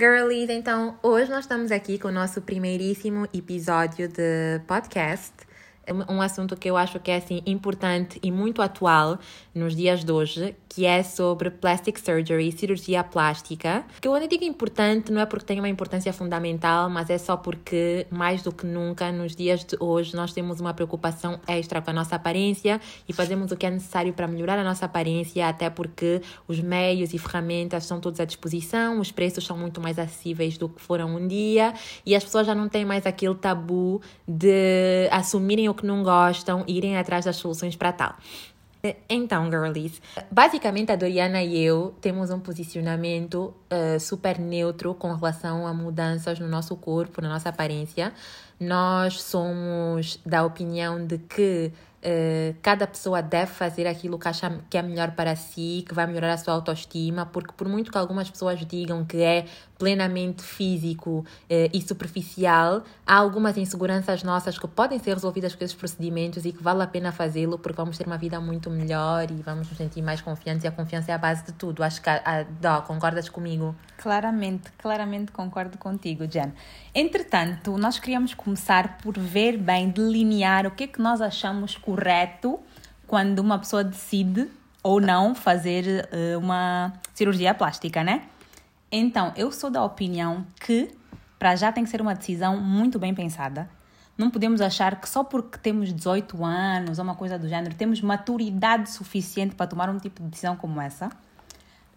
Girlies, então hoje nós estamos aqui com o nosso primeiríssimo episódio de podcast um assunto que eu acho que é assim importante e muito atual nos dias de hoje, que é sobre plastic surgery, cirurgia plástica. Que eu digo importante não é porque tem uma importância fundamental, mas é só porque mais do que nunca nos dias de hoje nós temos uma preocupação extra com a nossa aparência e fazemos o que é necessário para melhorar a nossa aparência, até porque os meios e ferramentas estão todos à disposição, os preços são muito mais acessíveis do que foram um dia e as pessoas já não têm mais aquele tabu de assumirem o que não gostam irem atrás das soluções para tal. Então, girlies, basicamente a Doriana e eu temos um posicionamento uh, super neutro com relação a mudanças no nosso corpo, na nossa aparência. Nós somos da opinião de que Uh, cada pessoa deve fazer aquilo que acha que é melhor para si, que vai melhorar a sua autoestima, porque por muito que algumas pessoas digam que é plenamente físico uh, e superficial, há algumas inseguranças nossas que podem ser resolvidas com esses procedimentos e que vale a pena fazê-lo porque vamos ter uma vida muito melhor e vamos nos sentir mais confiantes e a confiança é a base de tudo. Acho que a, Dó, concordas comigo? Claramente, claramente concordo contigo, Jen. Entretanto, nós queríamos começar por ver bem, delinear o que é que nós achamos correto quando uma pessoa decide ou não fazer uh, uma cirurgia plástica, né? Então, eu sou da opinião que para já tem que ser uma decisão muito bem pensada. Não podemos achar que só porque temos 18 anos ou uma coisa do género temos maturidade suficiente para tomar um tipo de decisão como essa.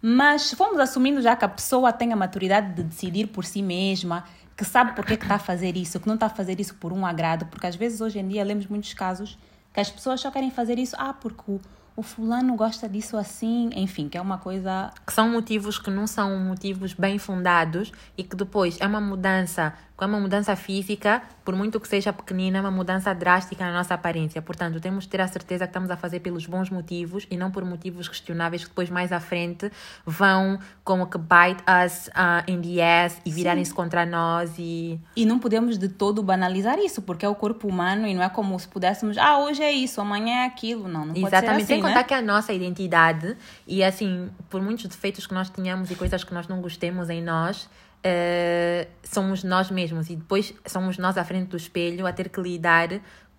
Mas se formos assumindo já que a pessoa tem a maturidade de decidir por si mesma, que sabe porque que está a fazer isso, que não está a fazer isso por um agrado, porque às vezes hoje em dia lemos muitos casos que as pessoas só querem fazer isso, ah, porque o, o fulano gosta disso assim, enfim, que é uma coisa. Que são motivos que não são motivos bem fundados e que depois é uma mudança é uma mudança física, por muito que seja pequenina, é uma mudança drástica na nossa aparência. Portanto, temos de ter a certeza que estamos a fazer pelos bons motivos e não por motivos questionáveis que depois mais à frente vão como que bite us uh, in the ass e virarem-se contra nós e... E não podemos de todo banalizar isso, porque é o corpo humano e não é como se pudéssemos, ah, hoje é isso, amanhã é aquilo. Não, não Exatamente, pode ser assim, sem né? contar que é a nossa identidade e assim, por muitos defeitos que nós tenhamos e coisas que nós não gostemos em nós, uh, somos nós mesmos e depois somos nós à frente do espelho a ter que lidar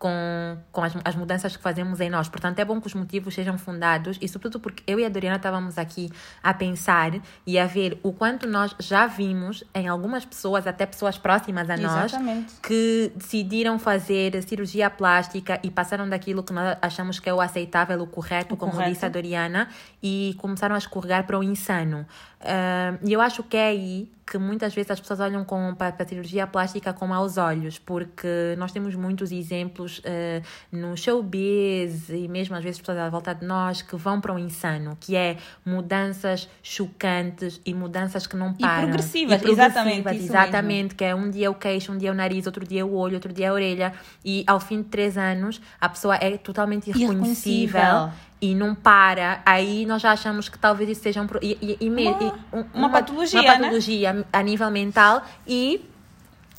com, com as, as mudanças que fazemos em nós. Portanto, é bom que os motivos sejam fundados e, sobretudo, porque eu e a Doriana estávamos aqui a pensar e a ver o quanto nós já vimos em algumas pessoas, até pessoas próximas a nós, Exatamente. que decidiram fazer cirurgia plástica e passaram daquilo que nós achamos que é o aceitável, o correto, O como correto. disse a Doriana, e começaram a escorregar para o insano. E eu acho que é aí que muitas vezes as pessoas olham com, para, para a cirurgia plástica com maus olhos, porque nós temos muitos exemplos ah, no showbiz e mesmo às vezes pessoas à volta de nós que vão para o insano, que é mudanças chocantes e mudanças que não E param. progressivas, exatamente, exatamente, que é um dia o queixo, um dia o nariz, outro dia o olho, outro dia a orelha, e ao fim de três anos a pessoa é totalmente irreconhecível Irreconhecível. E não para, aí nós já achamos que talvez isso seja um, e, e, Uma- e um- uma patologia, uma né? patologia a nível mental e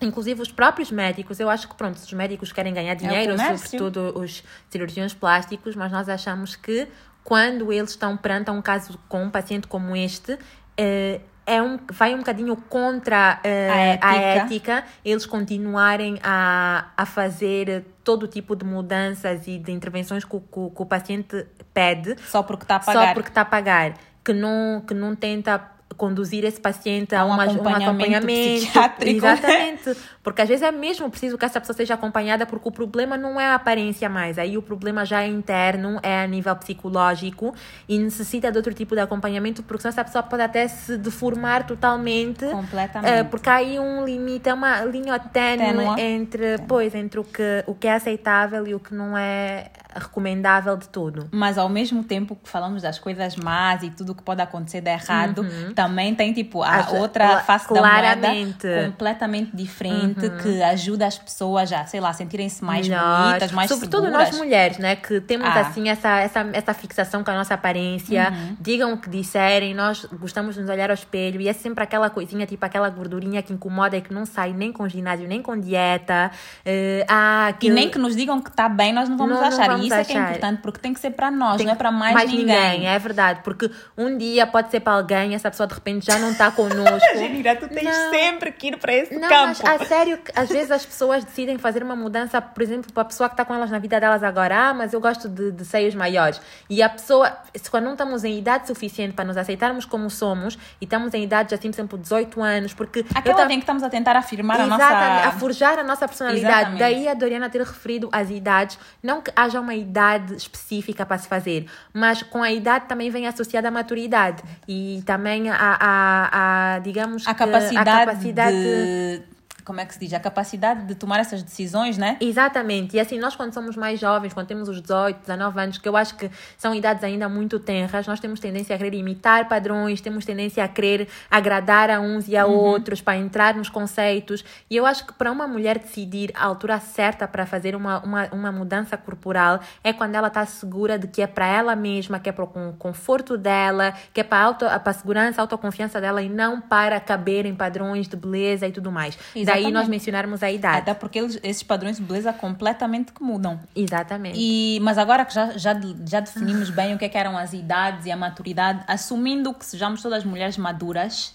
Inclusive os próprios médicos, eu acho que pronto, os médicos querem ganhar dinheiro, É sobretudo os cirurgiões plásticos, mas nós achamos que quando eles estão perante a um caso com um paciente como este, eh, é um, vai um bocadinho contra eh, A a ética. ética eles continuarem a, a fazer todo tipo de mudanças e de intervenções que, que o paciente pede Só porque está a pagar. só porque está a pagar, que não, que não tenta conduzir esse paciente a, um uma, acompanhamento psiquiátrico. Exatamente. Porque às vezes é mesmo preciso que essa pessoa seja acompanhada, porque o problema não é a aparência mais. Aí o problema já é interno, é a nível psicológico e necessita de outro tipo de acompanhamento, porque senão essa pessoa pode até se deformar totalmente. Completamente. eh, porque há aí um limite, é uma linha Ténue. entre, pois, entre o que, o que é aceitável e o que não é recomendável de tudo. Mas ao mesmo tempo que falamos das coisas más e tudo que pode acontecer de errado, também tem tipo a As- outra face da claramente. moeda completamente diferente que ajuda as pessoas a, sei lá, sentirem-se mais Melhor. bonitas, mais Sobretudo seguras. nós mulheres, né? Que temos Ah. assim essa, essa, essa fixação com a nossa aparência. Uhum. Digam o que disserem, nós gostamos de nos olhar ao espelho e é sempre aquela coisinha, tipo aquela gordurinha que incomoda e que não sai nem com ginásio, nem com dieta. Eh, ah, E aquilo- nem que nos digam que está bem, nós não vamos Não- não achar. vamos e isso é que é achar. importante, porque tem que ser para nós, Tem não é para mais, ninguém. É verdade, porque um dia pode ser para alguém, essa pessoa pessoa de repente já não está connosco. Genira, tu tens Não. sempre que ir para esse Não, campo. mas a sério, às vezes as pessoas decidem fazer uma mudança, por exemplo, para a pessoa que está com elas na vida delas agora. Ah, mas eu gosto de, de seios maiores. E a pessoa, se quando não estamos em idade suficiente para nos aceitarmos como somos, e estamos em idade, assim, por exemplo, 18 anos, porque. Aquela em que estamos a tentar afirmar a Exatamente, nossa... a forjar a nossa personalidade. Exatamente. Daí a Doriana ter referido as idades, não que haja uma idade específica para se fazer, mas com a idade também vem associada a maturidade e também a, a, a digamos, a capacidade, a capacidade de... Como é que se diz? A capacidade de tomar essas decisões, né? Exatamente, e assim, nós quando somos mais jovens, quando temos os 18, 19 anos, que eu acho que são idades ainda muito tenras, nós temos tendência a querer imitar padrões, temos tendência a querer agradar a uns e a outros, para entrar nos conceitos, e eu acho que para uma mulher decidir a altura certa para fazer uma, uma, uma mudança corporal é quando ela está segura de que é para ela mesma, que é para o con- conforto dela, que é para a segurança, a autoconfiança dela e não para caber em padrões de beleza e tudo mais. Daí Exatamente. nós mencionarmos a idade. Até porque eles- esses padrões de beleza completamente mudam. Exatamente. E, mas agora que já, já, já definimos bem o que, é que eram as idades e a maturidade, assumindo que sejamos todas mulheres maduras,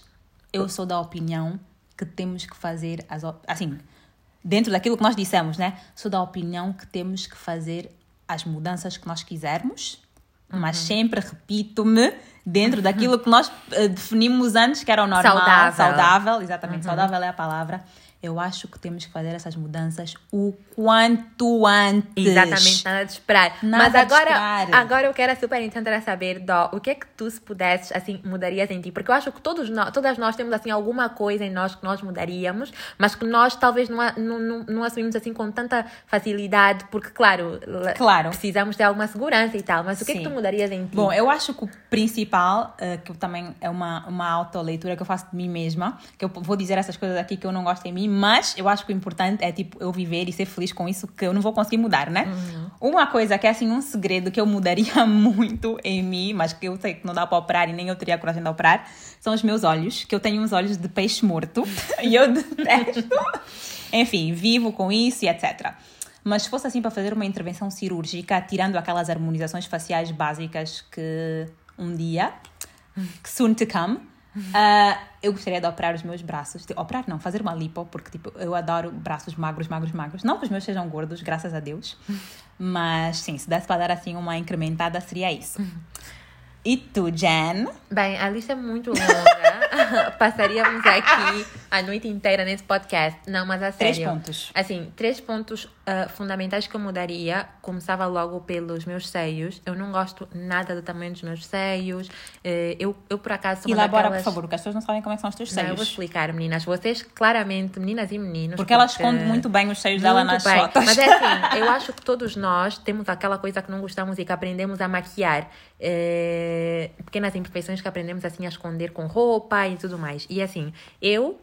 eu sou da opinião que temos que fazer as assim, dentro daquilo que nós dissemos, né? Sou da opinião que temos que fazer as mudanças que nós quisermos, mas sempre repito-me dentro daquilo que nós eh, definimos antes que era o normal, Saudável. saudável, exatamente, saudável é a palavra. Eu acho que temos que fazer essas mudanças o quanto antes. Exatamente, nada de esperar. Nada Mas de agora, esperar. agora eu quero super tentar saber, Dó, o que é que tu, se pudesses, assim, mudarias em ti? Porque eu acho que todos nós, todas nós temos, assim, alguma coisa em nós que nós mudaríamos, mas que nós talvez não, não, não, não assumimos, assim, com tanta facilidade, porque, claro, Claro. precisamos ter alguma segurança e tal. Mas o que é que Sim. tu mudarias em ti? Bom, eu acho que o principal, eh, que também é uma, uma autoleitura que eu faço de mim mesma, que eu vou dizer essas coisas aqui que eu não gosto em mim, mas eu acho que o importante é tipo eu viver e ser feliz com isso que eu não vou conseguir mudar, né? Uma coisa que é assim um segredo que eu mudaria muito em mim, mas que eu sei que não dá para operar e nem eu teria coragem de operar, são os meus olhos, que eu tenho uns olhos de peixe morto e eu detesto. Enfim, vivo com isso e etc. Mas se fosse assim para fazer uma intervenção cirúrgica, tirando aquelas harmonizações faciais básicas que um dia, soon to come, ah, eu gostaria de operar os meus braços. De- operar não, fazer uma lipo, porque tipo, eu adoro braços magros, magros, magros. Não que os meus sejam gordos, graças a Deus. Mas sim, se desse para dar assim uma incrementada, seria isso. E tu, Jen? Bem, a lista é muito longa. Passaríamos aqui a noite inteira nesse podcast. Não, mas a sério. Três pontos. Assim, três pontos ah, fundamentais que eu mudaria. Começava logo pelos meus seios. Eu não gosto nada do tamanho dos meus seios. Eh, eu, eu, por acaso, sou Elabora, daquelas... por favor, porque as pessoas não sabem como é que são os teus Não, eu vou seios. explicar, meninas. Vocês, claramente, meninas e meninos... Porque ela esconde muito bem os seios dela Muito nas bem. fotos. Mas é assim, eu acho que todos nós temos aquela coisa que não gostamos e que aprendemos a maquiar. Eh, pequenas imperfeições que aprendemos assim a esconder com roupa e tudo mais. E assim, eu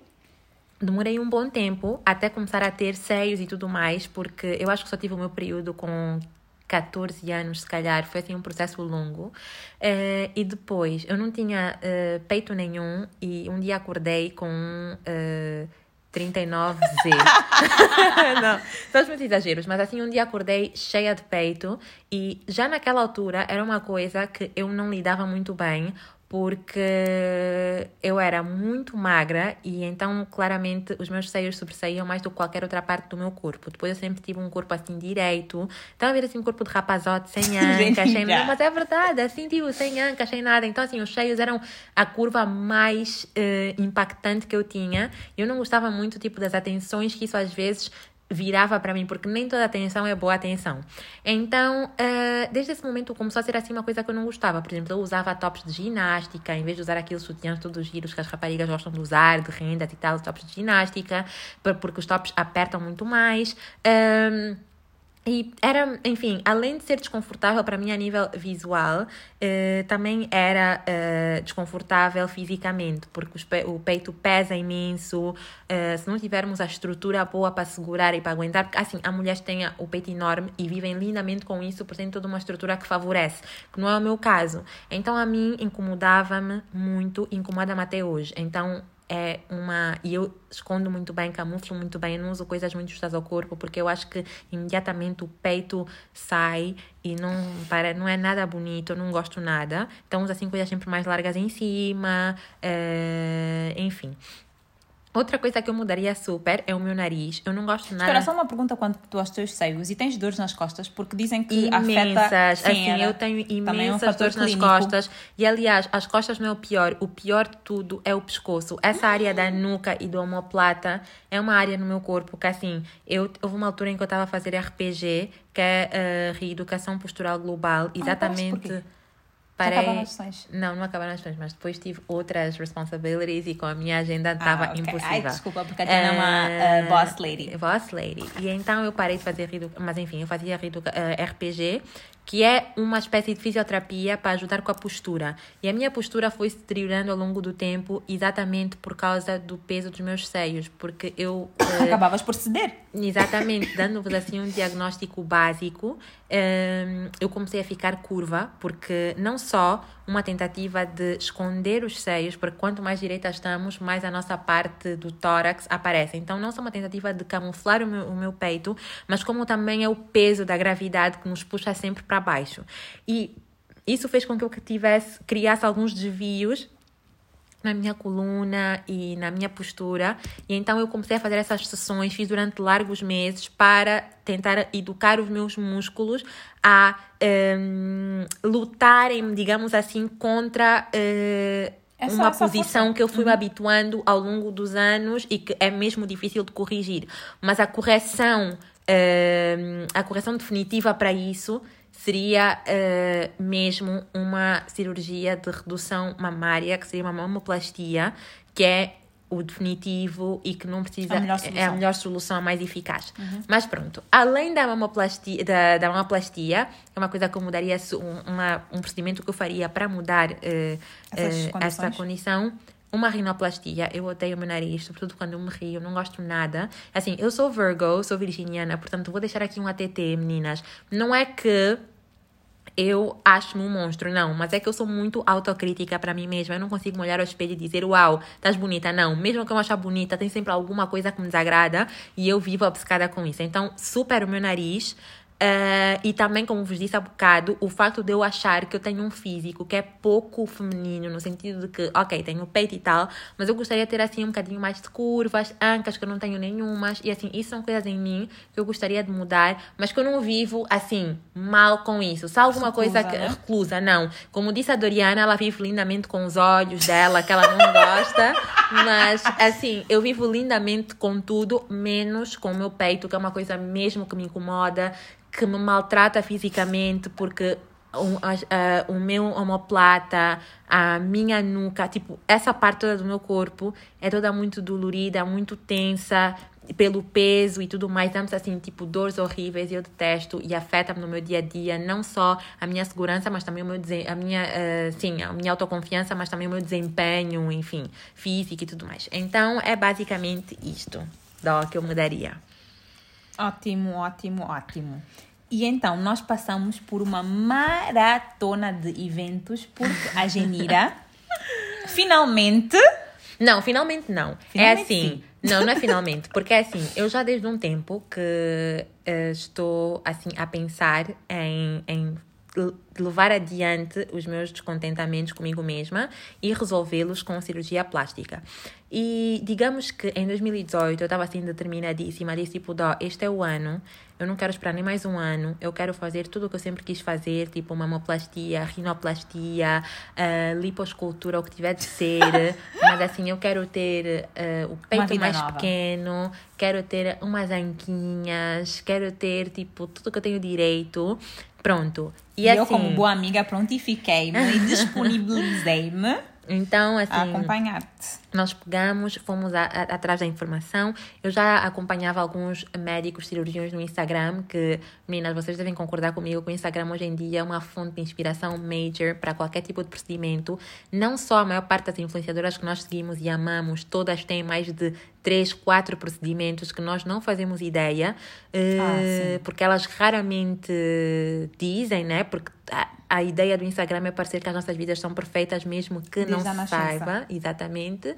demorei um bom tempo até começar a ter seios e tudo mais, porque eu acho que só tive o meu período com 14 anos, se calhar, foi assim um processo longo. Eh, e depois, eu não tinha eh, peito nenhum e um dia acordei com eh, 39Z. não, são os meus exageros, mas assim, um dia acordei cheia de peito e já naquela altura era uma coisa que eu não lidava muito bem porque eu era muito magra e então claramente os meus seios sobressaíam mais do que qualquer outra parte do meu corpo. Depois eu sempre tive um corpo assim direito. Então a ver assim um corpo de rapazote, sem ancas, sem... Não, mas é verdade, assim tipo, sem ancas, sem nada. Então assim, os seios eram a curva mais eh, impactante que eu tinha. Eu não gostava muito tipo das atenções que isso às vezes virava para mim, porque nem toda atenção é boa atenção. Então, eh, desde esse momento começou a ser assim uma coisa que eu não gostava. Por exemplo, eu usava tops de ginástica, em vez de usar aqueles sutiãs todos giros que as raparigas gostam de usar, de rendas e tal, tops de ginástica, por- porque os tops apertam muito mais. Ahm, e era, enfim, além de ser desconfortável para mim a nível visual, eh, também era eh, desconfortável fisicamente, porque pe- o peito pesa imenso. eh, se não tivermos a estrutura boa para segurar e para aguentar, porque assim, há mulheres que têm o peito enorme e vivem lindamente com isso, porque têm toda uma estrutura que favorece, que não é o meu caso. Então a mim incomodava-me muito, incomoda-me até hoje. Então é uma. E eu escondo muito bem, camuflo muito bem, não uso coisas muito justas ao corpo, porque eu acho que imediatamente o peito sai e não, para, não é nada bonito, eu não gosto nada. Então uso assim coisas sempre mais largas em cima, é, enfim. Outra coisa que eu mudaria super é o meu nariz. Eu não gosto nada. Espera, só uma pergunta quanto aos teus seios. E tens dores nas costas? Porque dizem que imensas. afeta... Sim, assim, eu tenho imensas é um dores clínico. nas costas. E, aliás, as costas não é o pior. O pior de tudo é o pescoço. Essa área da nuca e do omoplata é uma área no meu corpo que, assim, eu, houve uma altura em que eu estava a fazer RPG, que é uh, Reeducação Postural Global. Ah, Exatamente... Ah, Parei... Acabaram as sessões? Não, não acabaram as sessões, mas depois tive outras responsibilities e com a minha agenda estava ah, okay. impossível. Ai, desculpa, porque a Diana é uma uh, boss lady. Boss lady. E então eu parei de fazer, mas enfim, eu fazia uh, RPG que é uma espécie de fisioterapia para ajudar com a postura. E a minha postura foi se deteriorando ao longo do tempo, exatamente por causa do peso dos meus seios, porque eu. Uh, Acabavas por ceder. Exatamente, dando-vos assim um diagnóstico básico, uh, eu comecei a ficar curva, porque não só uma tentativa de esconder os seios, porque quanto mais direita estamos, mais a nossa parte do tórax aparece. Então, não só uma tentativa de camuflar o meu, o meu peito, mas como também é o peso da gravidade que nos puxa sempre para baixo. E isso fez com que eu tivesse, criasse alguns desvios na minha coluna e na minha postura. E então eu comecei a fazer essas sessões, fiz durante largos meses para tentar educar os meus músculos a um, lutarem, digamos assim, contra. Uh, essa, uma essa posição força. que eu fui me uhum. habituando ao longo dos anos e que é mesmo difícil de corrigir. Mas a correção, uh, a correção definitiva para isso seria uh, mesmo uma cirurgia de redução mamária, que seria uma mamoplastia, que é o definitivo e que não precisa a é a melhor solução, a mais eficaz. Uhum. Mas pronto, além da mamoplastia, da, da mamoplastia, é uma coisa que eu mudaria, uma, um procedimento que eu faria para mudar uh, uh, essa condição. Uma rinoplastia, eu odeio o meu nariz, sobretudo quando eu me rio, não gosto nada. Assim, eu sou Virgo, sou virginiana, portanto vou deixar aqui um ATT, meninas. Não é que eu acho-me um monstro, não. Mas é que eu sou muito autocrítica para mim mesma. Eu não consigo olhar ao espelho e dizer, uau, estás bonita. Não. Mesmo que eu achar bonita, tem sempre alguma coisa que me desagrada e eu vivo obcecada com isso. Então, super o meu nariz. Uh, e também, como vos disse há bocado, o facto de eu achar que eu tenho um físico que é pouco feminino, no sentido de que, ok, tenho peito e tal, mas eu gostaria de ter assim um bocadinho mais de curvas, ancas que eu não tenho nenhumas, e assim, isso são coisas em mim que eu gostaria de mudar, mas que eu não vivo assim, mal com isso. Se alguma coisa que. Né? Reclusa, não. Como disse a Doriana, ela vive lindamente com os olhos dela, que ela não gosta, mas assim, eu vivo lindamente com tudo, menos com o meu peito, que é uma coisa mesmo que me incomoda que me maltrata fisicamente porque o, a, o meu omoplata, a minha nuca, tipo, essa parte toda do meu corpo é toda muito dolorida, muito tensa pelo peso e tudo mais, damos assim, tipo, dores horríveis e eu detesto e afeta-me no meu dia a dia, não só a minha segurança, mas também o meu, a minha, uh, sim, a minha autoconfiança, mas também o meu desempenho, enfim, físico e tudo mais. Então, é basicamente isto do que eu mudaria. Ótimo, ótimo, ótimo. E então nós passamos por uma maratona de eventos, porque a Genira finalmente. Não, finalmente não. É finalmente é assim. Sim. Não, não é finalmente, porque é assim, eu já desde um tempo que uh, estou assim a pensar em, em levar adiante os meus descontentamentos comigo mesma e resolvê-los com cirurgia plástica. E digamos que em 2018 eu estava assim determinadíssima, disse tipo, dó, este é o ano, eu não quero esperar nem mais um ano, eu quero fazer tudo o que eu sempre quis fazer, tipo mamoplastia, rinoplastia, uh, liposcultura, o que tiver de ser, mas assim, eu quero ter uh, o peito mais nova. pequeno, quero ter umas anquinhas, quero ter tipo tudo que eu tenho direito. Pronto. E, e assim, eu, como boa amiga, prontifiquei-me e disponibilizei-me então, assim. acompanhar-te. Nós pegamos, fomos a, a, atrás da informação. Eu já acompanhava alguns médicos cirurgiões no Instagram, que, meninas, vocês devem concordar comigo que o Instagram hoje em dia é uma fonte de inspiração major para qualquer tipo de procedimento. Não só a maior parte das influenciadoras que nós seguimos e amamos, todas têm mais de três, quatro procedimentos que nós não fazemos ideia, uh, porque elas raramente dizem, né? Porque a, a, ideia do Instagram é parecer que as nossas vidas são perfeitas, mesmo que não se saiba, exatamente.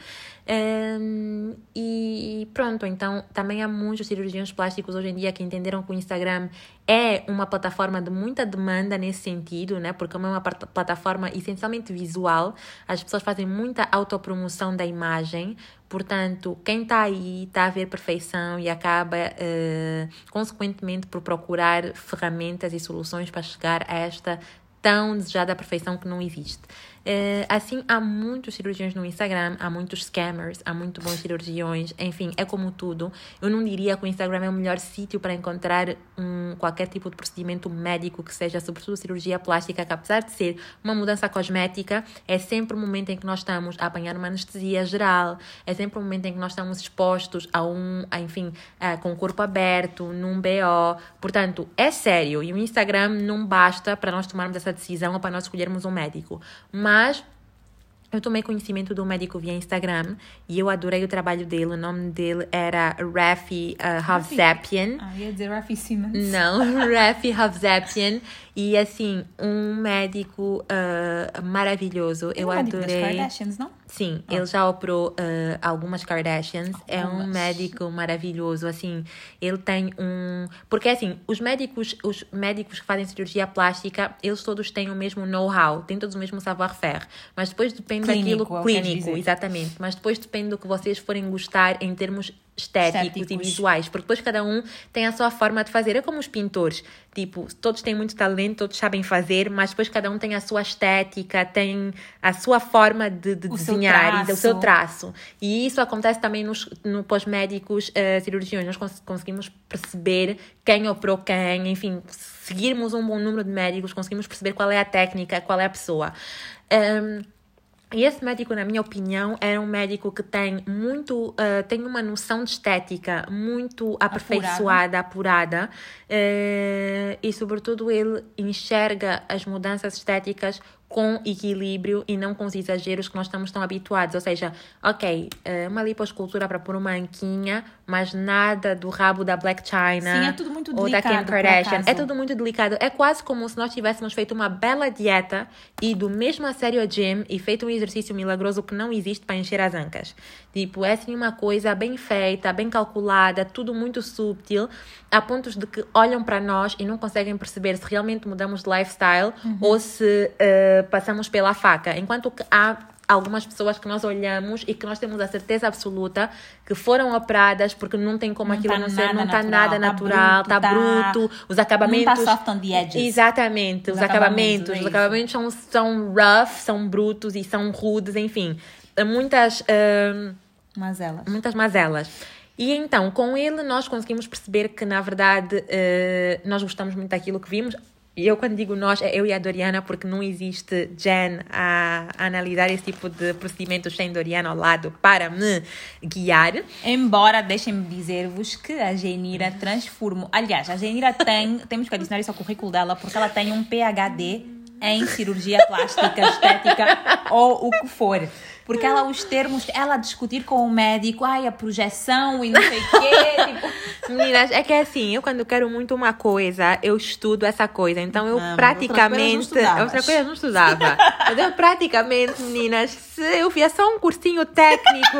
Um, e pronto, então também há muitos cirurgiões plásticos hoje em dia que entenderam que o Instagram é uma plataforma de muita demanda nesse sentido, né? Porque é uma plataforma essencialmente visual, as pessoas fazem muita autopromoção da imagem, portanto, quem está aí está a ver perfeição e acaba, uh, consequentemente, por procurar ferramentas e soluções para chegar a esta tão desejada perfeição que não existe. Uh, assim, há muitos cirurgiões no Instagram, há muitos scammers, há muito bons cirurgiões, enfim, é como tudo. Eu não diria que o Instagram é o melhor sítio para encontrar um, qualquer tipo de procedimento médico que seja, sobretudo cirurgia plástica, que apesar de ser uma mudança cosmética, é sempre o momento em que nós estamos a apanhar uma anestesia geral, é sempre o momento em que nós estamos expostos a um, a, enfim, com o corpo aberto, num BO. Portanto, é sério e o Instagram não basta para nós tomarmos essa decisão ou para nós escolhermos um médico. Mas mas eu tomei conhecimento do médico via Instagram e eu adorei o trabalho dele. O nome dele era Rafi uh, Havzapian. Ah, ia dizer Rafi Simmons. Não, Rafi Havzapian. E assim, um médico uh, maravilhoso. Ele eu é adorei. Das Kardashians, não? Sim, oh. ele já operou uh, algumas Kardashians. Algumas. É um médico maravilhoso, assim. Ele tem um, porque assim, os médicos, os médicos que fazem cirurgia plástica, eles todos têm o mesmo know-how, têm todos o mesmo savoir-faire, mas depois depende clínico, daquilo clínico, exatamente. Mas depois depende do que vocês forem gostar em termos estéticos, estéticos, e visuais, porque depois cada um tem a sua forma de fazer. É como os pintores, tipo, todos têm muito talento, todos sabem fazer, mas depois cada um tem a sua estética, tem a sua forma de, de desenhar e o seu traço. E isso acontece também nos no pós-médicos uh, cirurgiões. Nós cons conseguimos perceber quem operou quem, enfim, seguirmos um bom número de médicos, conseguimos perceber qual é a técnica, qual é a pessoa. Um, e esse médico, na minha opinião, é um médico que tem muito, uh, tem uma noção de estética muito aperfeiçoada, apurada, apurada uh, e sobretudo ele enxerga as mudanças estéticas com equilíbrio e não com os exageros que nós estamos tão habituados. Ou seja, ok, eh, uma liposcultura para pôr uma anquinha, mas nada do rabo da Black China. Sim, é tudo muito delicado. Ou da Kim Kardashian. É tudo muito delicado. É quase como se nós tivéssemos feito uma bela dieta e do mesmo a sério gym e feito um exercício milagroso que não existe para encher as ancas. Tipo, é assim uma coisa bem feita, bem calculada, tudo muito subtil, a pontos de que olham para nós e não conseguem perceber se realmente mudamos de lifestyle uhum. ou se uh, passamos pela faca. Enquanto que há algumas pessoas que nós olhamos e que nós temos a certeza absoluta que foram operadas porque não tem como não aquilo tá não ser, não está nada tá natural, está tá bruto, os acabamentos. Não está soft on the edges. Exatamente, os, os acabamentos. acabamentos os acabamentos são, são rough, são brutos e são rudes, enfim muitas. Uh, mazelas. Muitas mazelas. E então, com ele, nós conseguimos perceber que, na verdade, uh, nós gostamos muito daquilo que vimos. E eu, quando digo nós, é eu e a Doriana, porque não existe Jen a, a analisar esse tipo de procedimentos sem Doriana ao lado para me guiar. Embora, deixem-me dizer-vos que a Genira transformou. Aliás, a Genira tem, temos que adicionar isso ao currículo dela, porque ela tem um PhD em cirurgia plástica, estética ou o que for. Porque ela, os termos, ela discutir com o médico, ai, a projeção e não sei o quê. Tipo... Meninas, é que é assim, eu quando quero muito uma coisa, eu estudo essa coisa. Então eu ah, praticamente. Outra coisa eu não estudava. eu praticamente, meninas, se eu via só um cursinho técnico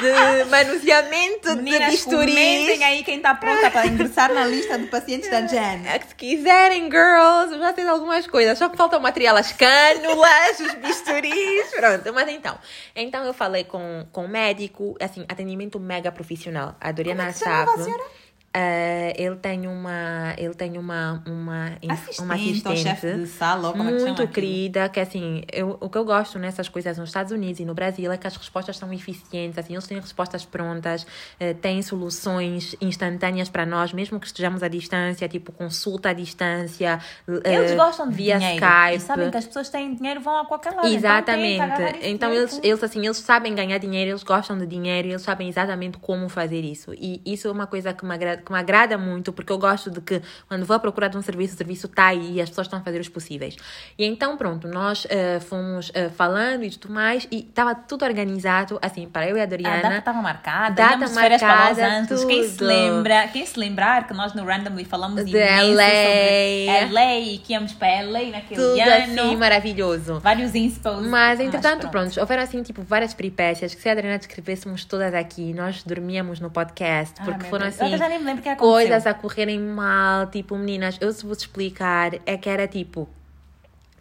de manuseamento Meninas, de bisturis. aí quem está pronta para ingressar na lista de pacientes da Jen. É se quiserem, girls, já sei algumas coisas. Só que falta o material, as cânulas, os bisturis, pronto. Mas então, então eu falei com, com o médico, assim, atendimento mega profissional. A Doriana Como é sabe. Uh, ele tem uma ele tem uma uma assistente, uma assistente de sala, como muito é que querida que assim eu, o que eu gosto nessas coisas nos Estados Unidos e no Brasil é que as respostas são eficientes assim eles têm respostas prontas uh, têm soluções instantâneas para nós mesmo que estejamos à distância tipo consulta à distância uh, eles gostam de via dinheiro Skype. e sabem que as pessoas têm dinheiro vão a qualquer lado exatamente. então, então eles eles assim eles sabem ganhar dinheiro eles gostam de dinheiro eles sabem exatamente como fazer isso. E isso é uma coisa que me agrada que me agrada muito, porque eu gosto de que quando vou à procura de um serviço, o serviço está aí e as pessoas estão a fazer os possíveis. E então, pronto, nós uh, fomos uh, falando e tudo mais, e estava tudo organizado, assim, para eu e a Doriana. A data estava marcada, Data marcada, Angeles. Quem se tudo. lembra, quem se lembrar que nós no Randomly falamos De LA. sobre LA e que íamos para LA naquele Tudo ano. assim, maravilhoso. Vários inspos. Mas, entretanto, pronto, houveram assim, tipo, várias peripécias que se a Adriana descrevêssemos todas aqui, nós dormíamos no podcast, Ai, porque foram Deus. Eu assim, já nem me lembro o que aconteceu. coisas a correrem mal, tipo, meninas, eu se vos explicar, é que era tipo.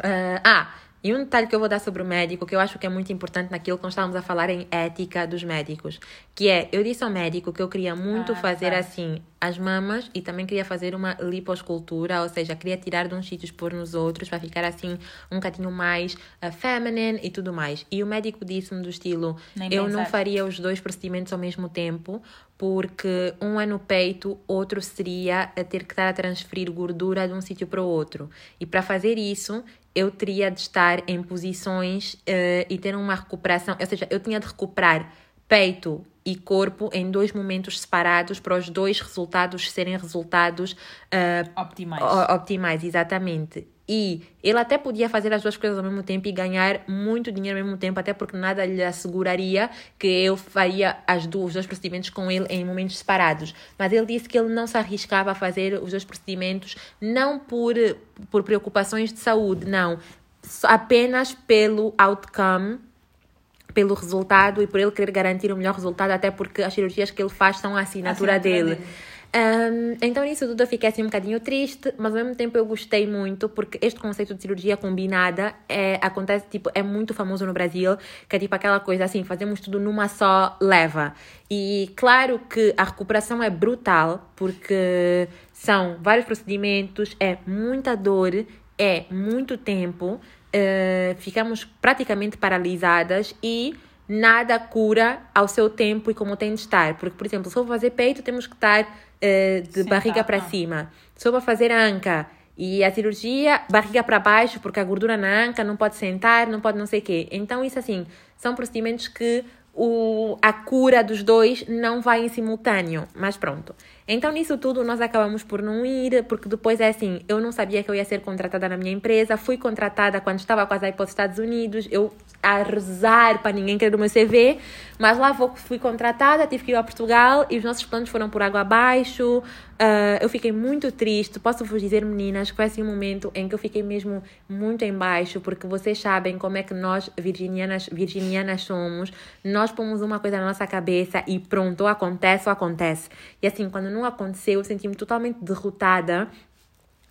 ah, ah, e um detalhe que eu vou dar sobre o médico, que eu acho que é muito importante naquilo que nós estávamos a falar em ética dos médicos, que é, eu disse ao médico que eu queria muito Ah, fazer tá. assim as mamas e também queria fazer uma liposcultura, ou seja, queria tirar de uns sítios pôr nos outros para ficar assim um bocadinho mais ah, feminine e tudo mais. E o médico disse-me do estilo, Nem eu não faria os dois procedimentos ao mesmo tempo, porque um é no peito, outro seria a ter que estar a transferir gordura de um sítio para o outro. E para fazer isso, eu teria de estar em posições eh, e ter uma recuperação, ou seja, eu tinha de recuperar peito e corpo em dois momentos separados para os dois resultados serem resultados eh, Optimais. optimais, exatamente. E ele até podia fazer as duas coisas ao mesmo tempo e ganhar muito dinheiro ao mesmo tempo, até porque nada lhe asseguraria que eu faria as duas, os dois procedimentos com ele em momentos separados. Mas ele disse que ele não se arriscava a fazer os dois procedimentos, não por, por preocupações de saúde, não. Apenas pelo outcome pelo resultado e por ele querer garantir o melhor resultado, até porque as cirurgias que ele faz são a assinatura, Assinatura dele. dele. Ahm, então, nisso tudo eu fiquei assim um bocadinho triste, mas ao mesmo tempo eu gostei muito, porque este conceito de cirurgia combinada é, acontece, tipo, é muito famoso no Brasil, que é tipo aquela coisa assim, fazemos tudo numa só leva. E claro que a recuperação é brutal, porque são vários procedimentos, é muita dor, é muito tempo, eh, ficamos praticamente paralisadas e nada cura ao seu tempo e como tem de estar. Porque, por exemplo, se eu vou fazer peito, temos que estar eh, de Sentada, barriga para ah. cima. Se eu vou fazer anca e a cirurgia, barriga para baixo, porque a gordura na anca não pode sentar, não pode não sei o quê. Então, isso assim, são procedimentos que o, a cura dos dois não vai em simultâneo. Mas pronto. Então, nisso tudo, nós acabamos por não ir, porque depois é assim, eu não sabia que eu ia ser contratada na minha empresa, fui contratada quando estava quase a ir para os Estados Unidos, eu a rezar para ninguém querer o meu CV, mas lá vou, fui contratada, tive que ir a Portugal e os nossos planos foram por água abaixo. Ah, eu fiquei muito triste. Posso vos dizer, meninas, que foi assim um momento em que eu fiquei mesmo muito em baixo, porque vocês sabem como é que nós, virginianas, virginianas somos. Nós pomos uma coisa na nossa cabeça e pronto, ou acontece ou acontece. E assim, quando não aconteceu, eu senti-me totalmente derrotada.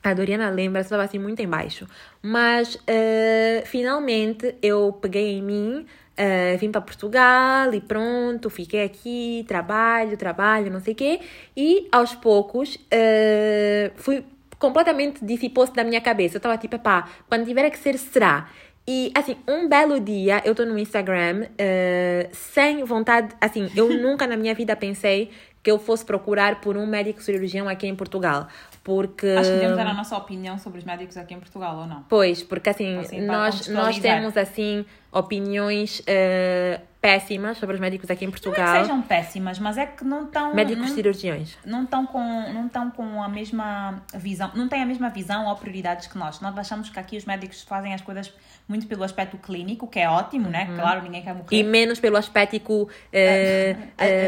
A Doriana lembra, estava assim muito em baixo. Mas eh, finalmente eu peguei em mim, eh, vim para Portugal e pronto, fiquei aqui, trabalho, trabalho, não sei o quê. E aos poucos eh, fui completamente dissipou-se da minha cabeça. Eu estava tipo, pá, quando tiver que ser, será. E assim, um belo dia eu estou no Instagram eh, sem vontade, assim, eu nunca na minha vida pensei que eu fosse procurar por um médico cirurgião aqui em Portugal. Porque. Acho que devemos dar a nossa opinião sobre os médicos aqui em Portugal, ou não? Pois, porque assim, Assim, nós, nós temos assim opiniões eh, péssimas sobre os médicos aqui em Não é que Portugal. sejam péssimas, mas é que não estão. Médicos não, cirurgiões. não estão com não estão com a mesma visão não têm a mesma visão ou prioridades que nós nós achamos que aqui os médicos fazem as coisas muito pelo aspecto clínico que é ótimo né claro ninguém quer morrer Uhum. E menos pelo aspecto eh,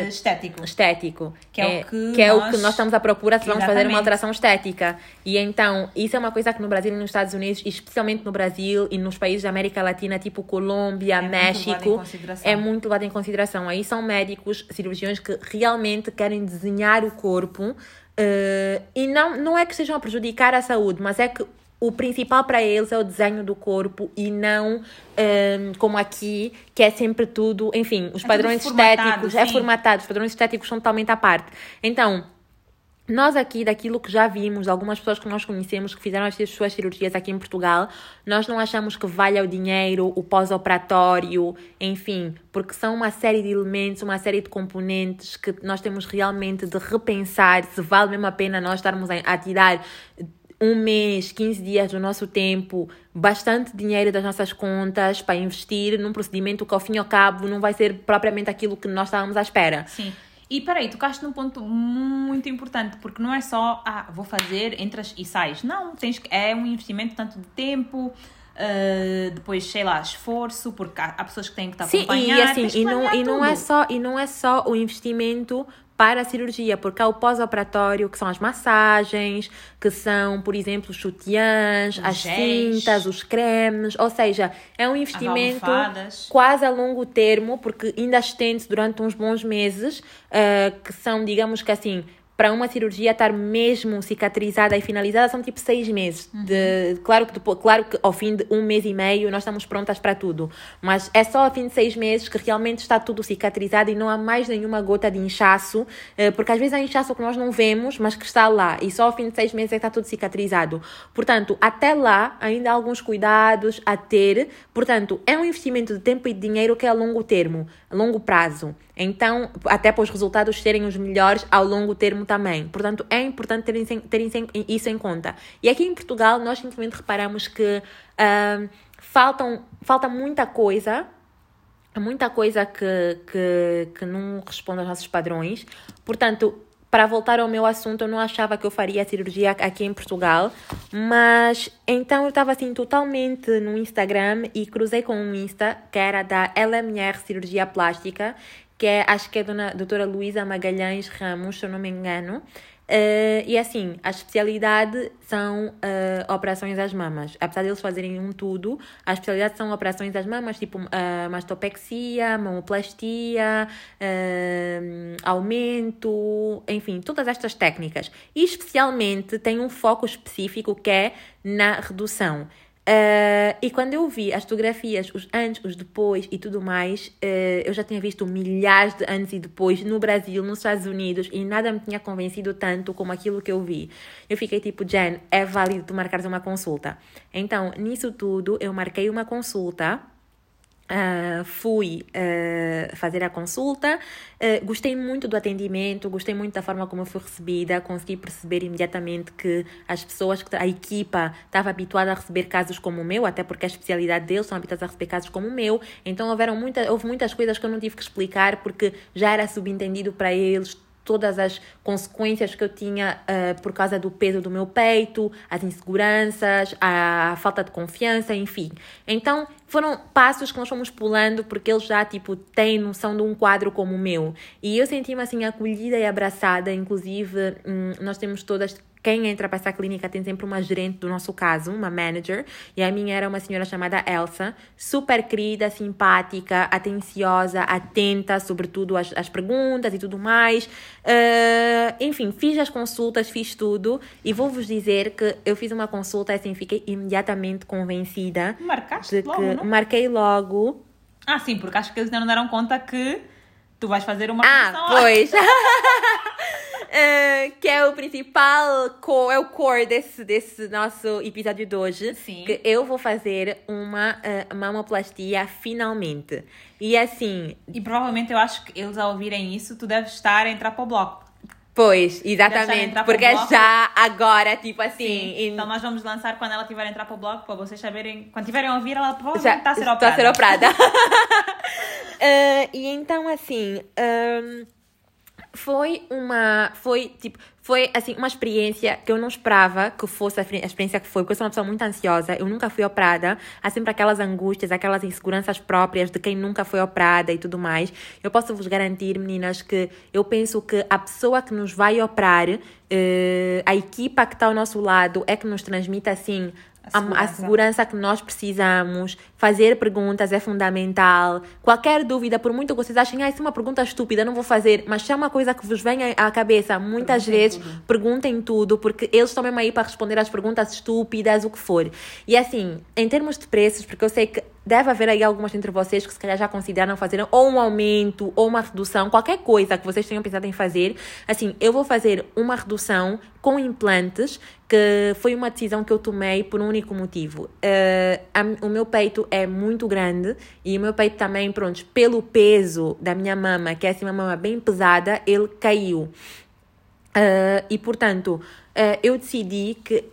estético estético. Que é o que é o nós- que nós estamos à procura se vamos fazer uma alteração estética. E então, isso é uma coisa que no Brasil e nos Estados Unidos, e especialmente no Brasil e nos países da América Latina, tipo Colômbia, É muito levado em México, consideração. é muito levado em consideração. Aí são médicos, cirurgiões que realmente querem desenhar o corpo eh, e não, não é que estejam a prejudicar a saúde, mas é que o principal para eles é o desenho do corpo e não eh, como aqui, que é sempre tudo, enfim, os É padrões estéticos, é sim. formatado, os padrões estéticos são totalmente à parte. Então, nós aqui, daquilo que já vimos, algumas pessoas que nós conhecemos que fizeram as suas cirurgias aqui em Portugal, nós não achamos que valha o dinheiro, o pós-operatório, enfim, porque são uma série de elementos, uma série de componentes que nós temos realmente de repensar se vale mesmo a pena nós estarmos a, tirar um mês, 15 dias do nosso tempo, bastante dinheiro das nossas contas para investir num procedimento que ao fim e ao cabo não vai ser propriamente aquilo que nós estávamos à espera. Sim. E peraí, tocaste num ponto muito importante, porque não é só, ah, vou fazer, entras e sais. Não, tens, é um investimento tanto de tempo, Uh, depois, sei lá, esforço, porque há, há pessoas que têm que estar Sim, e assim, e não, e não é só E não é só o investimento para a cirurgia, porque há o pós-operatório, que são as massagens, que são, por exemplo, os sutiãs, os as géis. cintas, os cremes, ou seja, é um investimento quase a longo termo, porque ainda estende durante uns bons meses, uh, que são, digamos que assim, para uma cirurgia estar mesmo cicatrizada e finalizada são tipo seis meses. Uhum. De, claro, que depois, claro que ao fim de um mês e meio nós estamos prontas para tudo, mas é só ao fim de seis meses que realmente está tudo cicatrizado e não há mais nenhuma gota de inchaço, eh, porque às vezes há inchaço que nós não vemos, mas que está lá e só ao fim de seis meses é que está tudo cicatrizado. Portanto, até lá ainda há alguns cuidados a ter. Portanto, é um investimento de tempo e de dinheiro que é a longo termo, a longo prazo. Então, até para os resultados serem os melhores ao longo termo também. Portanto, é importante terem, terem isso em conta. E aqui em Portugal, nós simplesmente reparamos que uh, faltam, falta muita coisa, muita coisa que, que, que não responde aos nossos padrões. Portanto, para voltar ao meu assunto, eu não achava que eu faria cirurgia aqui em Portugal, mas então eu estava assim totalmente no Instagram e cruzei com um Insta que era da LMR Cirurgia Plástica que é, acho que é a doutora Luísa Magalhães Ramos, se eu não me engano. Uh, e assim, a especialidade são uh, operações às mamas. Apesar deles fazerem um tudo, a especialidade são operações às mamas, tipo uh, mastopexia, mamoplastia, uh, aumento, enfim, todas estas técnicas. E especialmente tem um foco específico que é na redução. Uh, e quando eu vi as fotografias, os antes, os depois e tudo mais, uh, eu já tinha visto milhares de antes e depois no Brasil, nos Estados Unidos, e nada me tinha convencido tanto como aquilo que eu vi. Eu fiquei tipo, Jen, é válido tu marcares uma consulta. Então, nisso tudo, eu marquei uma consulta Uh, fui uh, fazer a consulta, uh, gostei muito do atendimento, gostei muito da forma como fui recebida, consegui perceber imediatamente que as pessoas, a equipa estava habituada a receber casos como o meu, até porque a especialidade deles são habituados a receber casos como o meu, então houveram muita, houve muitas coisas que eu não tive que explicar porque já era subentendido para eles todas as consequências que eu tinha uh, por causa do peso do meu peito, as inseguranças, a falta de confiança, enfim. Então, foram passos que nós fomos pulando porque eles já, tipo, têm noção de um quadro como o meu. E eu senti-me, assim, acolhida e abraçada. Inclusive, hum, nós temos todas quem entra para essa clínica tem sempre uma gerente do nosso caso, uma manager, e a minha era uma senhora chamada Elsa, super querida, simpática, atenciosa, atenta, sobretudo às, às perguntas e tudo mais. Uh, enfim, fiz as consultas, fiz tudo, e vou-vos dizer que eu fiz uma consulta assim, fiquei imediatamente convencida. Marcaste de que logo, não? Marquei logo. Ah, sim, porque acho que eles ainda não deram conta que tu vais fazer uma Ah, pois. Uh, que é o principal, core, é o core desse, desse nosso episódio de hoje. Sim. Que eu vou fazer uma uh, mamoplastia finalmente. E assim. E provavelmente eu acho que eles ao ouvirem isso, tu deves estar a entrar para o bloco. Pois, exatamente. Porque é já agora, tipo assim. E... Então nós vamos lançar quando ela tiver a entrar para o bloco, para vocês saberem. Quando tiverem a ouvir, ela provavelmente está a ser operada. Está a ser operada. uh, e então, assim. Um, foi uma. Foi tipo. Foi assim, uma experiência que eu não esperava que fosse a experiência que foi, porque eu sou uma pessoa muito ansiosa, eu nunca fui operada, há sempre aquelas angústias, aquelas inseguranças próprias de quem nunca foi operada e tudo mais. Eu posso vos garantir, meninas, que eu penso que a pessoa que nos vai operar, uh, a equipa que está ao nosso lado, é que nos transmite assim a segurança. a segurança. que nós precisamos. Fazer perguntas é fundamental. Qualquer dúvida, por muito que vocês achem, ah, isso é uma pergunta estúpida, não vou fazer, mas se é uma coisa que vos vem à cabeça, muitas perguntem vezes tudo. perguntem tudo, porque eles estão mesmo aí para responder às perguntas estúpidas, o que for. E assim, em termos de preços, porque eu sei que deve haver aí algumas entre vocês que se calhar já consideram fazer ou um aumento ou uma redução, qualquer coisa que vocês tenham pensado em fazer. Assim, eu vou fazer uma redução com implantes, que foi uma decisão que eu tomei por um único motivo. Uh, a, o meu peito é muito grande e o meu peito também, pronto, pelo peso da minha mama, que é assim uma mama bem pesada, ele caiu. Uh, e portanto, uh, eu decidi que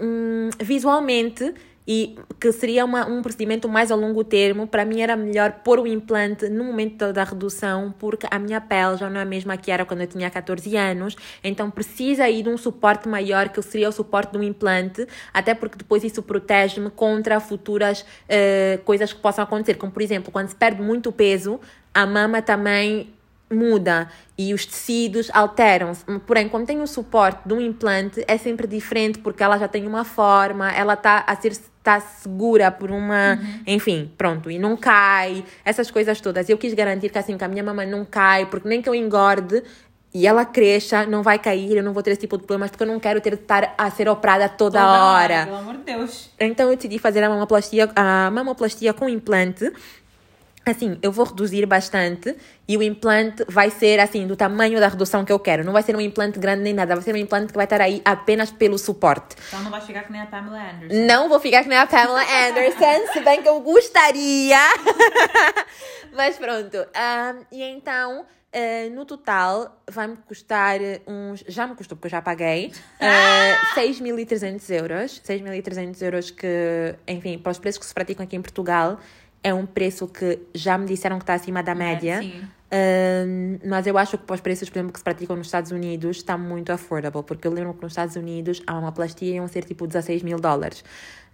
hum, visualmente e que seria uma, um procedimento mais a longo termo, para mim era melhor pôr o implante no momento da redução, porque a minha pele já não é a mesma que era quando eu tinha 14 anos, então precisa ir de um suporte maior, que seria o suporte do implante, até porque depois isso protege-me contra futuras uh, coisas que possam acontecer, como por exemplo, quando se perde muito peso, a mama também muda e os tecidos alteram-se. Porém, quando tem o suporte de um implante, é sempre diferente porque ela já tem uma forma, ela está a ser está segura por uma, uhum. enfim, pronto, e não cai, essas coisas todas. Eu quis garantir que assim que a minha mamãe não cai, porque nem que eu engorde e ela cresça, não vai cair, eu não vou ter esse tipo de problemas, porque eu não quero ter de estar a ser operada toda, toda hora. hora. Pelo amor de Deus. Então eu decidi fazer a mamoplastia, a mamoplastia com implante assim, eu vou reduzir bastante e o implante vai ser assim, do tamanho da redução que eu quero. Não vai ser um implante grande nem nada, vai ser um implante que vai estar aí apenas pelo suporte. Então não vai ficar que nem a Pamela Anderson. Não vou ficar que nem a Pamela Anderson, se bem que eu gostaria. Mas pronto. Um, e então. Uh, no total vai-me custar uns. Já me custou, porque eu já paguei. Uh, 6.300 euros. 6.300 euros que, enfim, para os preços que se praticam aqui em Portugal, é um preço que já me disseram que está acima da média. É, mas eu acho que para os preços, por exemplo, que se praticam nos Estados Unidos, está muito affordable. Porque eu lembro que nos Estados Unidos há uma plastia iam ser tipo 16 mil dólares.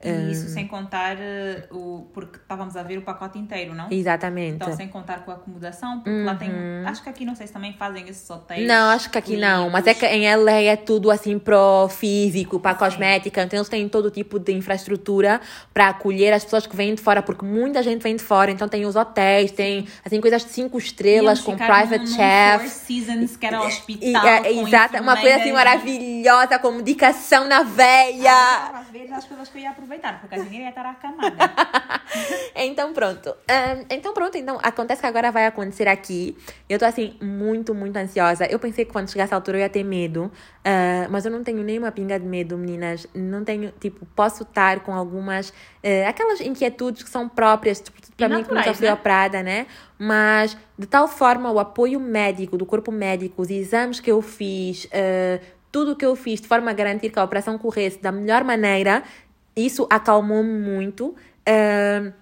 E isso sem contar uh, o. Porque estávamos a ver o pacote inteiro, não? Exatamente. Então, sem contar com a acomodação, porque uhum. lá tem. Uhum. Acho que aqui não sei se também fazem esses hotéis. Não, acho que aqui não. Mas é que em LA é tudo assim pro físico, para cosmética. Então, eles têm todo tipo de infraestrutura para acolher as pessoas que vêm de fora, porque muita gente vem de fora. Então, tem os hotéis, tem assim coisas de cinco estrelas com private num, chef. Four Seasons, que era hospital. É, exato, uma coisa assim maravilhosa, com medicação na veia. Ah, vezes as coisas que eu ia aproveitar porque a dinheiro ia estar acamada. então pronto. Um, então pronto, então acontece que agora vai acontecer aqui. Eu tô assim, muito, muito ansiosa. Eu pensei que quando chegasse a altura eu ia ter medo. Uh, mas eu não tenho nenhuma pinga de medo, meninas. Não tenho, tipo, posso estar com algumas. Uh, aquelas inquietudes que são próprias, tipo, para mim, que nunca fui né? operada, né? Mas, de tal forma, o apoio médico, do corpo médico, os exames que eu fiz, uh, tudo o que eu fiz de forma a garantir que a operação corresse da melhor maneira, isso acalmou-me muito. Uh,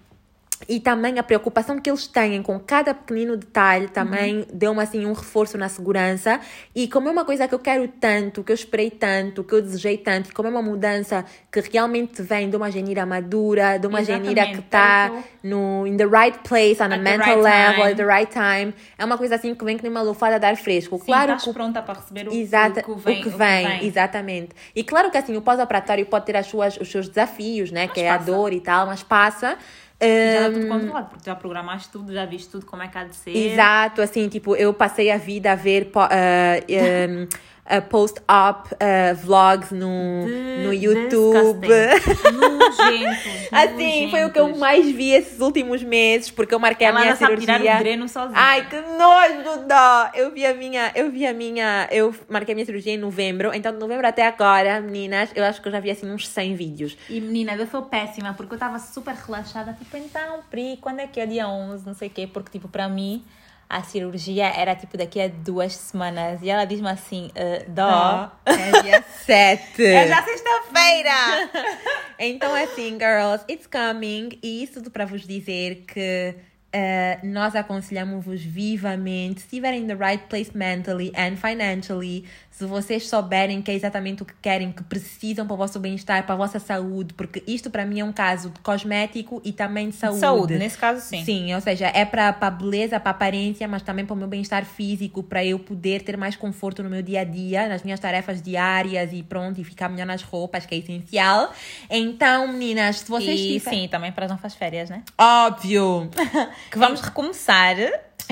e também a preocupação que eles têm com cada pequenino detalhe também uhum. deu-me assim um reforço na segurança e como é uma coisa que eu quero tanto, que eu esperei tanto, que eu desejei tanto, e como é uma mudança que realmente vem de uma genira madura, de uma Exatamente. genira que está no in the right place, on a mental right level, time. at the right time, é uma coisa assim que vem que nem uma lufada de ar fresco. Sim, claro estás que pronta para receber o, Exata, o, que vem, o que vem, o que vem. exatamente. E claro que assim o pós-operatório pode ter as suas, os seus desafios, né, mas que passa. é a dor e tal, mas passa já está tudo controlado, porque já programaste tudo, já viste tudo como é que há de ser. Exato, assim, tipo, eu passei a vida a ver. Uh, um, uh, post-op uh, vlogs no, de, no YouTube. assim, foi o que eu mais vi esses últimos meses, porque eu marquei Ela a minha cirurgia. Tirar o dreno sozinha. Ai, que nojo, dó! Eu vi a minha, eu vi a minha, eu marquei a minha cirurgia em novembro, então de novembro até agora, meninas, eu acho que eu já vi assim uns 100 vídeos. E menina, eu sou péssima, porque eu estava super relaxada, tipo, então, Pri, quando é que é dia 11, não sei o quê, porque tipo, para mim a cirurgia era tipo daqui a duas semanas. E ela diz-me assim: uh, Dó. Oh, é dia 7. é já sexta-feira. então é assim, girls, it's coming. E isso tudo para vos dizer que. Uh, nós aconselhamos-vos vivamente, se estiverem in the right place mentally and financially, se vocês souberem que é exatamente o que querem, que precisam para o vosso bem-estar, para a vossa saúde, porque isto para mim é um caso de cosmético e também de saúde. Saúde, nesse caso sim. Sim, ou seja, é para a beleza, para a aparência, mas também para o meu bem-estar físico, para eu poder ter mais conforto no meu dia a dia, nas minhas tarefas diárias e pronto, e ficar melhor nas roupas, que é essencial. Então, meninas, se vocês E sim, também para as nossas férias, né? Óbvio! que vamos recomeçar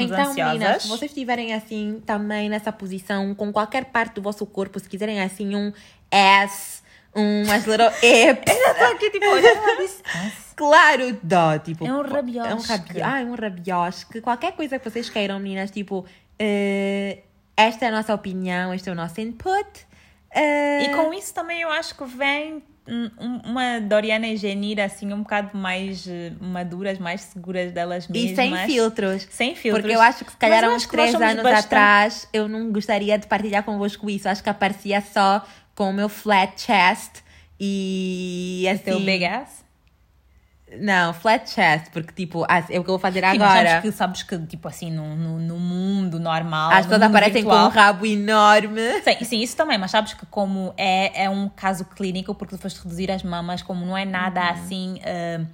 então, meninas, se vocês estiverem assim, também nessa posição, com qualquer parte do vosso corpo, se quiserem assim um ass, um as little hips. Eu tô aqui, tipo, Claro, dó, tipo. É um rabiosque. É um rabiosque. Ah, é um rabiosque. Qualquer coisa que vocês queiram, meninas, tipo, uh, esta é a nossa opinião, este é o nosso input. Uh... E com isso também eu acho que vem uma Doriana e Genira assim um bocado mais eh, maduras, mais seguras delas mesmas. E sem filtros. Sem filtros. Porque eu acho que se calhar há uns três anos bastante... atrás eu não gostaria de partilhar convosco isso. Acho que aparecia só com o meu flat chest e assim... Teu big ass? Não, flat chest, porque tipo, ah, é o que eu vou fazer Sim, agora. sabes que, sabes que, tipo assim, no, no, no mundo normal. As pessoas aparecem com um virtual- rabo enorme. Sim, sim, isso também, mas sabes que como é, é um caso clínico, porque tu foste reduzir as mamas, como não é nada Uhum. assim ah,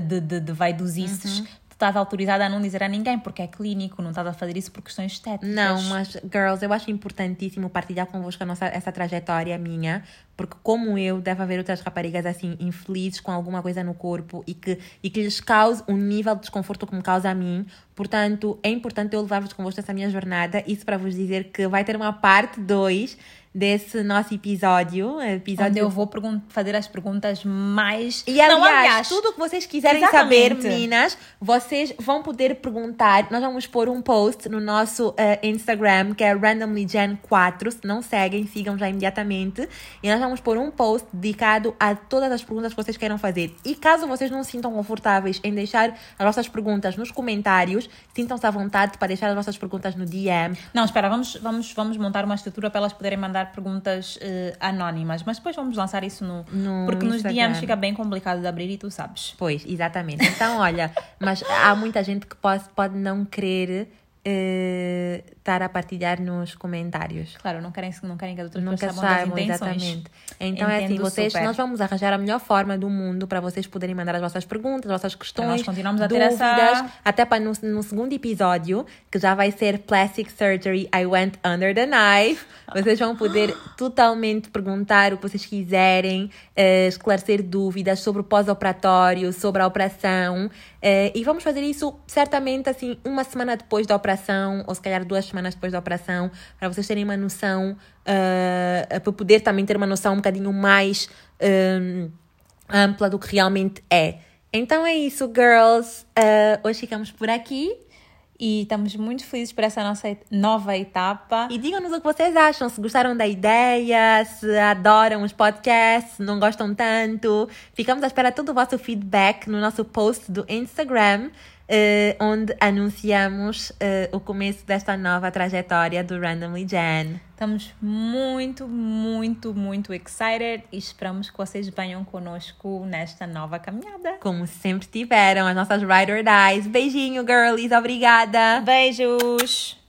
de, de, de vaidosices, Uhum. tu estás autorizada a não dizer a ninguém, porque é clínico, não estás a fazer isso por questões estéticas. Não, mas, girls, eu acho importantíssimo partilhar convosco a nossa, essa trajetória minha, porque como eu, deve haver outras raparigas assim, infelizes com alguma coisa no corpo e que, e que lhes cause um nível de desconforto que me causa a mim. Portanto, é importante eu levar-vos convosco nessa minha jornada. Isso para vos dizer que vai ter uma parte 2 desse nosso episódio. episódio Onde eu vou fazer as perguntas mais. E aliás, não, aliás, tudo o que vocês quiserem Exatamente. saber, meninas, vocês vão poder perguntar. Nós vamos pôr um post no nosso eh, Instagram, que é randomlygen4. Se não seguem, sigam já imediatamente. E nós vamos pôr um post dedicado a todas as perguntas que vocês queiram fazer. E caso vocês não se sintam confortáveis em deixar as vossas perguntas nos comentários, sintam-se à vontade para deixar as vossas perguntas no DM. Não, espera, vamos, vamos, vamos montar uma estrutura para elas poderem mandar perguntas eh, anónimas, mas depois vamos lançar isso no. No porque nos Instagram. DMs fica bem complicado de abrir e tu sabes. Pois, exatamente. Então, olha, mas há muita gente que pode, pode não querer eh, estar a partilhar nos comentários. Claro, não querem, não querem que as outras Nunca pessoas saibam saibam, exatamente. Então é assim, Entendo vocês, super. nós vamos arranjar a melhor forma do mundo para vocês poderem mandar as vossas perguntas, as vossas questões, nós continuarmos a ter dúvidas, essa- até para no, no segundo episódio, que já vai ser Plastic Surgery, I Went Under the Knife. Vocês vão poder totalmente perguntar o que vocês quiserem, eh, esclarecer dúvidas sobre o pós-operatório, sobre a operação. eh, e vamos fazer isso certamente assim, uma semana depois da operação, ou se calhar duas semanas depois da operação, para vocês terem uma noção, eh, para poder também ter uma noção um bocadinho mais eh, ampla do que realmente é. Então é isso, girls. Eh, hoje ficamos por aqui. E estamos muito felizes por essa nossa nova etapa. E digam-nos o que vocês acham, se gostaram da ideia, se adoram os podcasts, se não gostam tanto. Ficamos à espera de todo o vosso feedback no nosso post do Instagram, eh, onde anunciamos eh, o começo desta nova trajetória do Randomly Jen. Estamos muito, muito, muito excited e esperamos que vocês venham conosco nesta nova caminhada. Como sempre tiveram, as nossas Ride or Dies. Beijinho, girlies. Obrigada! Beijos!